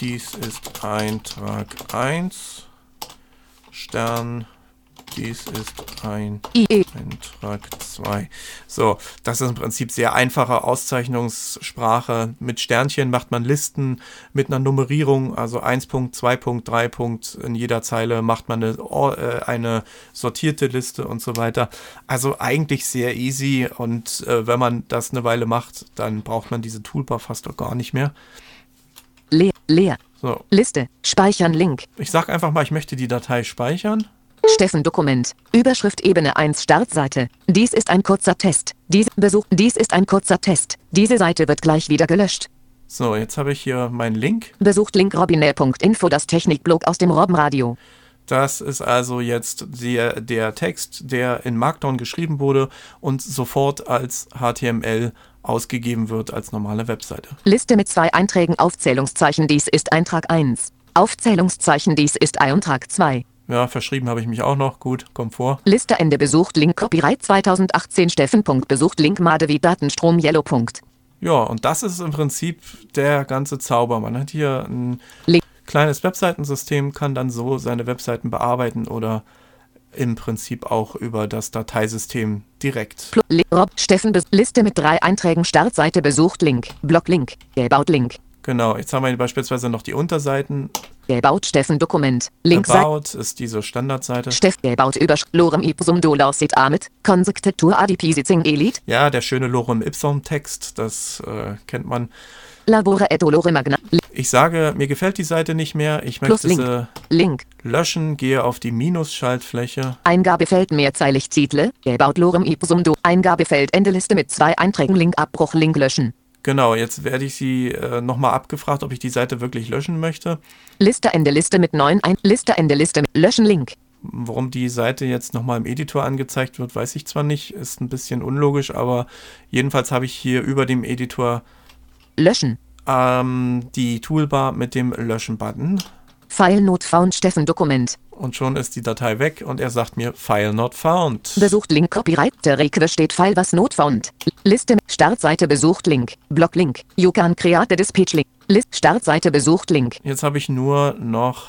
Dies ist Eintrag 1. Stern. Dies ist ein Eintrag 2. So, das ist im Prinzip sehr einfache Auszeichnungssprache. Mit Sternchen macht man Listen mit einer Nummerierung, also 1 Punkt, 2 Punkt, 3 Punkt. In jeder Zeile macht man eine, äh, eine sortierte Liste und so weiter. Also eigentlich sehr easy und äh, wenn man das eine Weile macht, dann braucht man diese Toolbar fast auch gar nicht mehr. Leer, So, Liste, Speichern, Link. ich sage einfach mal, ich möchte die Datei speichern. Steffen Dokument. Überschrift Ebene 1 Startseite. Dies ist ein kurzer Test. Dies Besuch. Dies ist ein kurzer Test. Diese Seite wird gleich wieder gelöscht. So, jetzt habe ich hier meinen Link. Besucht Link robinär.info das Technikblog aus dem Robbenradio. Das ist also jetzt der, der Text, der in Markdown geschrieben wurde und sofort als HTML ausgegeben wird als normale Webseite. Liste mit zwei Einträgen Aufzählungszeichen. Dies ist Eintrag 1. Aufzählungszeichen. Dies ist Eintrag 2. Ja, verschrieben habe ich mich auch noch. Gut, kommt vor. Liste Ende besucht Link Copyright 2018 Steffen. Besucht Link Madewi Datenstrom Yellow. Ja, und das ist im Prinzip der ganze Zauber. Man hat hier ein Link. kleines Webseitensystem, kann dann so seine Webseiten bearbeiten oder im Prinzip auch über das Dateisystem direkt. Rob Steffen Liste mit drei Einträgen Startseite besucht Link. Blog Link. Gelbaut Link. Genau, jetzt haben wir beispielsweise noch die Unterseiten. Gelbaut Steffen Dokument. Link Seite. About ist diese Standardseite. Steff Gelbaut Überschrift Lorem Ipsum Dolor Sit Amit. Konsektetur Adipisizing Elite. Ja, der schöne Lorem Ipsum Text, das äh, kennt man. Ich sage, mir gefällt die Seite nicht mehr. Ich Plus möchte Link. sie Link. löschen, gehe auf die Minus-Schaltfläche. Eingabefeld mehrzeilig Titel. Gelbaut Lorem Ipsum Do. Eingabefeld Endeliste mit zwei Einträgen Link Abbruch Link löschen. Genau, jetzt werde ich sie äh, nochmal abgefragt, ob ich die Seite wirklich löschen möchte. Liste Ende Liste mit neun ein Liste Ende Liste mit Löschen Link. Warum die Seite jetzt nochmal im Editor angezeigt wird, weiß ich zwar nicht. Ist ein bisschen unlogisch, aber jedenfalls habe ich hier über dem Editor Löschen. ähm, die Toolbar mit dem Löschen-Button. File not found Steffen Dokument. Und schon ist die Datei weg und er sagt mir File not found. Besucht Link Copyright. Der Request steht File was not found. Liste Startseite besucht Link. Block Link. You can create this page Link. List Startseite besucht Link. Jetzt habe ich nur noch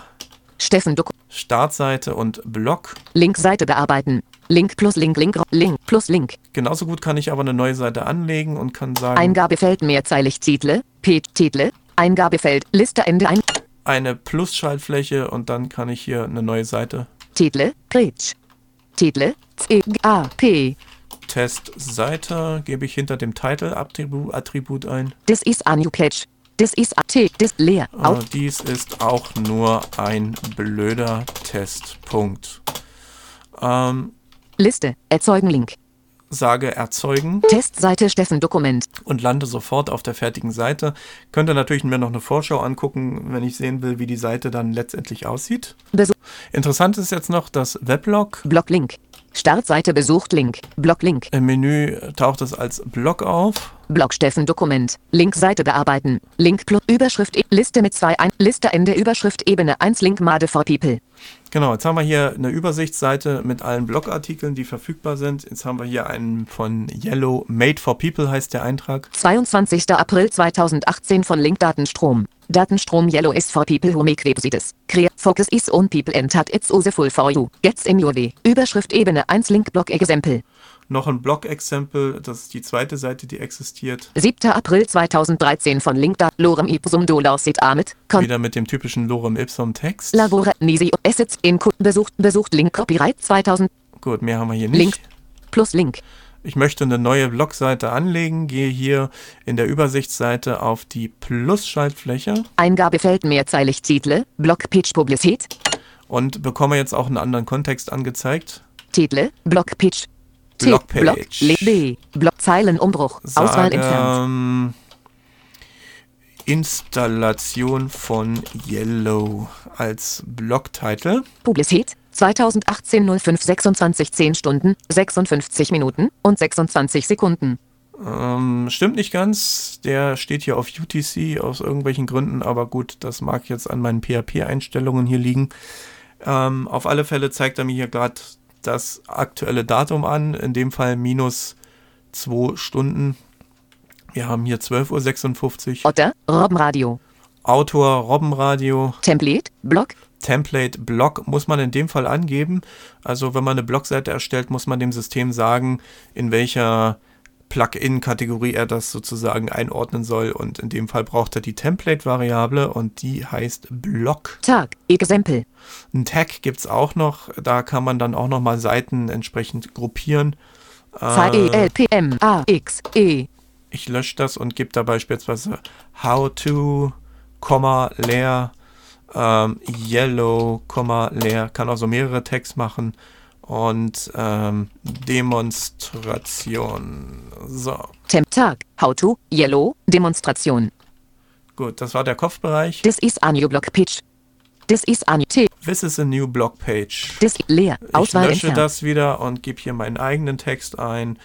Steffen Dokument. Startseite und Blog. Linkseite bearbeiten. Link plus Link, Link, Link plus Link. Genauso gut kann ich aber eine neue Seite anlegen und kann sagen, Eingabefeld mehrzeilig Titel, Page Titel, Eingabefeld, Liste Ende ein, eine Plus-Schaltfläche und dann kann ich hier eine neue Seite. Titel, Page. Titel, C, A, P. Testseite gebe ich hinter dem Title-Attribut Attribut ein. This is a new page. This is a T, this leer. Äh, Out. dies ist auch nur ein blöder Test. Punkt. Ähm, Liste, erzeugen Link. sage erzeugen Testseite Steffen Dokument. und lande sofort auf der fertigen Seite. Könnte natürlich mir noch eine Vorschau angucken, wenn ich sehen will, wie die Seite dann letztendlich aussieht. Besuch, Interessant ist jetzt noch das Weblog. Block Link. Startseite besucht Link. Block Link. Im Menü taucht es als Blog auf. Block Steffen Dokument. Linkseite bearbeiten. Link plus Überschrift E- Liste mit zwei ein Liste Ende Überschrift Ebene 1 Link Made for People. Genau, jetzt haben wir hier eine Übersichtsseite mit allen Blogartikeln, die verfügbar sind. Jetzt haben wir hier einen von Yellow, Made for People heißt der Eintrag. 22. April 2018 von Link Datenstrom. Datenstrom Yellow is for people who make websites. Create focus is on people and that it's useful for you. Gets in your way. Überschrift Ebene 1 Link Block Exempel. Noch ein Blog-Exempel, das ist die zweite Seite, die existiert. 7. April 2013 von Link Da Lorem Ipsum Dollar Sit Amit. Wieder mit dem typischen Lorem Ipsum Text. Labore Nisi Assets in besucht besucht Link Copyright 2000 Gut, mehr haben wir hier nicht. Link plus Link. Ich möchte eine neue Blogseite anlegen, gehe hier in der Übersichtsseite auf die Plus-Schaltfläche Eingabefeld mehrzeilig Titel, Block Page Publicität, und bekomme jetzt auch einen anderen Kontext angezeigt. Titel, Block Page. T, Blockpage. Block, B, Block Zeilenumbruch, Auswahl entfernt. ähm, Installation von Yellow als Blogtitel. Publicität, 2018 05 26 10 Stunden, 56 Minuten und 26 Sekunden. Ähm, stimmt nicht ganz. Der steht hier auf UTC aus irgendwelchen Gründen, aber gut, das mag jetzt an meinen PHP-Einstellungen hier liegen. Ähm, auf alle Fälle zeigt er mir hier gerade das aktuelle Datum an, in dem Fall minus 2 Stunden. Wir haben hier 12.56 Uhr. Otter, Robbenradio. Autor Robbenradio. Template, Block, Template Blog muss man in dem Fall angeben. Also wenn man eine Blogseite erstellt, muss man dem System sagen, in welcher Plugin-Kategorie er das sozusagen einordnen soll. Und in dem Fall braucht er die Template-Variable und die heißt Blog. Tag, Exempel. Ein Tag gibt es auch noch. Da kann man dann auch nochmal Seiten entsprechend gruppieren. Zeit E, E. Ich lösche das und gebe da beispielsweise How to, Komma, leer, ähm, Yellow, Komma, leer. Kann auch so mehrere Tags machen. Und ähm, Demonstration. So, Temp, Tag, How to, Yellow, Demonstration. gut, das war der Kopfbereich. This is a new block page. This is a new T. This is a new blog page. This leer. Ich Auswahl lösche entfernt. das wieder und gebe hier meinen eigenen Text ein.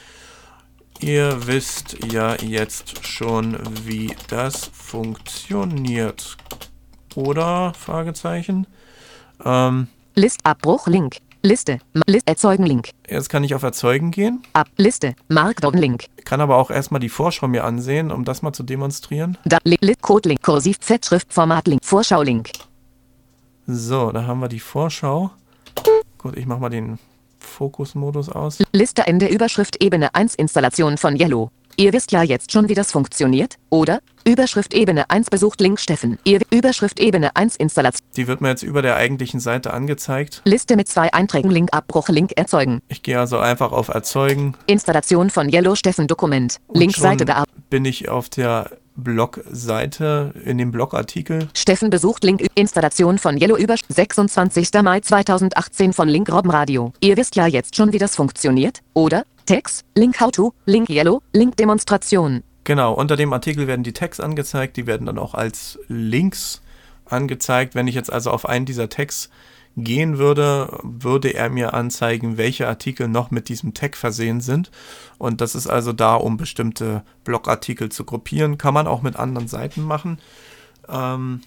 Ihr wisst ja jetzt schon, wie das funktioniert. Oder? Fragezeichen. Ähm, List Abbruch Link. Liste. List erzeugen Link. jetzt kann ich auf Erzeugen gehen. Ab Liste. Markdown Link. Kann aber auch erstmal die Vorschau mir ansehen, um das mal zu demonstrieren. Da Li Li Code Link. Kursiv Z Schriftformat Link. Vorschau Link. So, da haben wir die Vorschau. Gut, ich mache mal den Fokusmodus aus. Liste Ende Überschrift Ebene 1 Installation von Yellow. Ihr wisst ja jetzt schon, wie das funktioniert, oder? Überschrift Ebene 1 besucht Link Steffen. Ihr Überschrift Ebene 1 Installation. Die wird mir jetzt über der eigentlichen Seite angezeigt. Liste mit zwei Einträgen Link Abbruch Link erzeugen. Ich gehe also einfach auf Erzeugen. Installation von Yellow Steffen Dokument. Und Link Seite schon bearbeiten. bin ich auf der Blogseite in dem Blogartikel. Steffen besucht Link Installation von Yellow über 26. Mai 2018 von Link Robbenradio. Ihr wisst ja jetzt schon, wie das funktioniert, oder? Text, Link How to, Link Yellow, Link Demonstration. Genau, unter dem Artikel werden die Tags angezeigt, die werden dann auch als Links angezeigt. Wenn ich jetzt also auf einen dieser Tags gehen würde, würde er mir anzeigen, welche Artikel noch mit diesem Tag versehen sind. Und das ist also da, um bestimmte Blogartikel zu gruppieren. Kann man auch mit anderen Seiten machen. Ähm,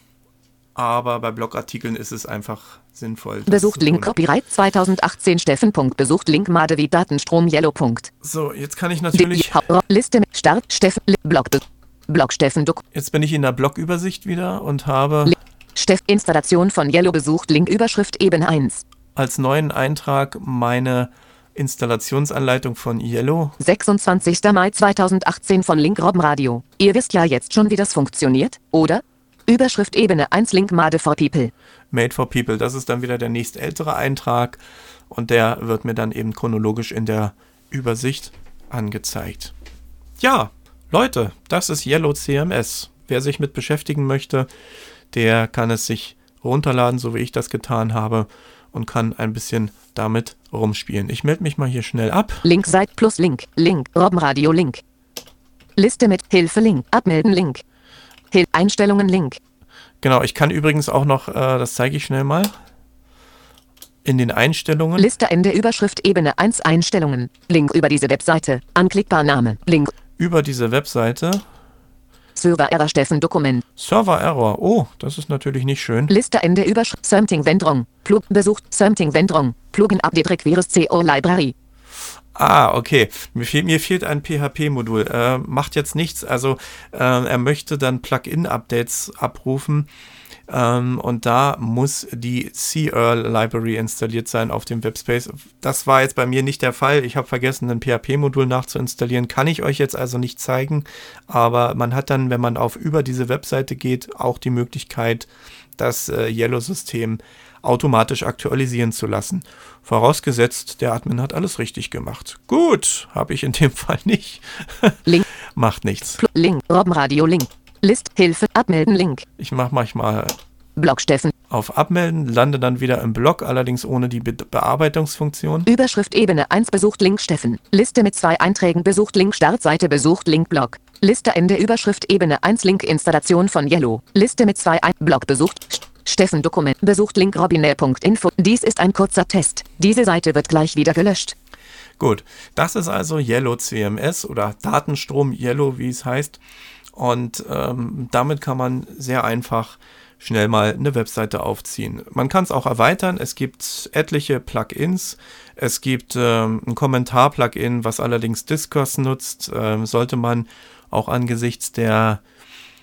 aber bei Blogartikeln ist es einfach sinnvoll. Besucht Link Copyright 2018 Steffen. Besucht Link Madewi Datenstrom Yellow. So, jetzt kann ich natürlich. Liste mit Start Steffen Blog Blog Steffen Duck. Jetzt bin ich in der Blogübersicht wieder und habe. Steff Installation von Yellow besucht Link Überschrift Ebene 1. Als neuen Eintrag meine Installationsanleitung von Yellow. 26. Mai 2018 von Link Robben Radio. Ihr wisst ja jetzt schon, wie das funktioniert, oder? Überschrift Ebene 1 Link Made for People. Made for People, das ist dann wieder der nächstältere Eintrag und der wird mir dann eben chronologisch in der Übersicht angezeigt. Ja, Leute, das ist Yellow CMS. Wer sich mit beschäftigen möchte, der kann es sich runterladen, so wie ich das getan habe und kann ein bisschen damit rumspielen. Ich melde mich mal hier schnell ab. Link Site plus Link, Link, Robbenradio Link. Liste mit Hilfe Link, Abmelden Link. Einstellungen Link. Genau, ich kann übrigens auch noch, äh, das zeige ich schnell mal, in den Einstellungen. Liste Ende Überschrift Ebene 1 Einstellungen. Link über diese Webseite. Anklickbar Name. Link. Über diese Webseite. Server Error Steffen Dokument. Server Error. Oh, das ist natürlich nicht schön. Liste Ende Überschrift Something Vendrong. Plug besucht Something Vendrong. Plugin Update Requires CO Library. Ah, okay. Mir, fehl, mir fehlt ein PHP-Modul. Äh, macht jetzt nichts. Also äh, er möchte dann Plugin-Updates abrufen. Ähm, und da muss die C-Earl Library installiert sein auf dem Webspace. Das war jetzt bei mir nicht der Fall. Ich habe vergessen, ein PHP-Modul nachzuinstallieren. Kann ich euch jetzt also nicht zeigen. Aber man hat dann, wenn man auf über diese Webseite geht, auch die Möglichkeit, das äh, Yellow-System automatisch aktualisieren zu lassen. Vorausgesetzt, der Admin hat alles richtig gemacht. Gut, habe ich in dem Fall nicht. Link. Macht nichts. Link, Robbenradio Link. List, Hilfe, Abmelden Link. Ich mache manchmal Blog Steffen. Auf Abmelden, lande dann wieder im Blog, allerdings ohne die Be Bearbeitungsfunktion. Überschrift Ebene 1 besucht Link Steffen. Liste mit zwei Einträgen besucht Link Startseite besucht Link Blog. Liste Ende Überschrift Ebene 1 Link Installation von Yellow. Liste mit zwei Ein Blog besucht. Steffen Dokument besucht Link robinär.info. Dies ist ein kurzer Test. Diese Seite wird gleich wieder gelöscht. Gut, das ist also Yellow CMS oder Datenstrom Yellow, wie es heißt. Und ähm, damit kann man sehr einfach schnell mal eine Webseite aufziehen. Man kann es auch erweitern. Es gibt etliche Plugins. Es gibt ähm, ein Kommentar-Plugin, was allerdings Discourse nutzt. Ähm, sollte man auch angesichts der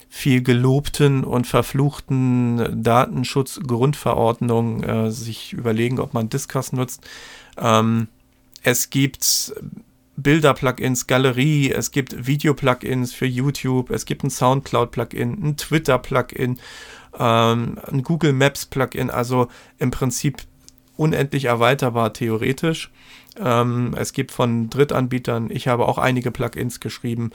viel gelobten und verfluchten Datenschutzgrundverordnung äh, sich überlegen, ob man Discuss nutzt. Ähm, es gibt Bilder-Plugins, Galerie, es gibt Video-Plugins für YouTube, es gibt ein Soundcloud-Plugin, ein Twitter-Plugin, ähm, ein Google Maps-Plugin, also im Prinzip unendlich erweiterbar theoretisch. Ähm, es gibt von Drittanbietern, ich habe auch einige Plugins geschrieben,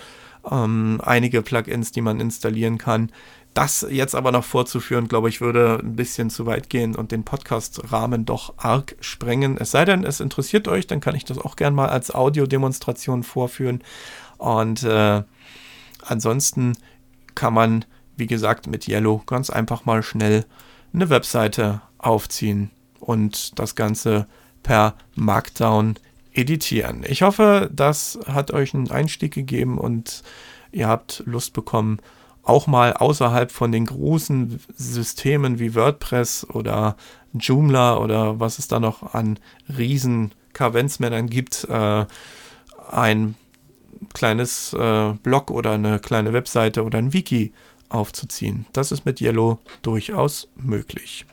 ähm, einige Plugins, die man installieren kann. Das jetzt aber noch vorzuführen, glaube ich, würde ein bisschen zu weit gehen und den Podcast-Rahmen doch arg sprengen. Es sei denn, es interessiert euch, dann kann ich das auch gern mal als Audiodemonstration vorführen. Und äh, ansonsten kann man, wie gesagt, mit Yellow ganz einfach mal schnell eine Webseite aufziehen und das Ganze per Markdown editieren. Ich hoffe, das hat euch einen Einstieg gegeben und ihr habt Lust bekommen, auch mal außerhalb von den großen Systemen wie WordPress oder Joomla oder was es da noch an riesen Kavenzmännern gibt, äh, ein kleines äh, Blog oder eine kleine Webseite oder ein Wiki aufzuziehen. Das ist mit Yellow durchaus möglich.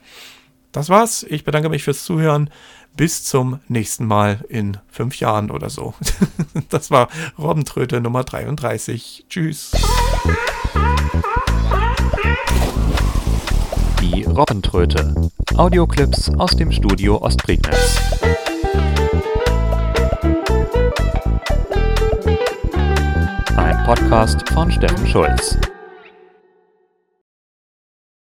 Das war's. Ich bedanke mich fürs Zuhören. Bis zum nächsten Mal in fünf Jahren oder so. Das war Robbentröte Nummer 33. Tschüss. Die Robbentröte. Audioclips aus dem Studio Ostprignitz. Ein Podcast von Steffen Schulz.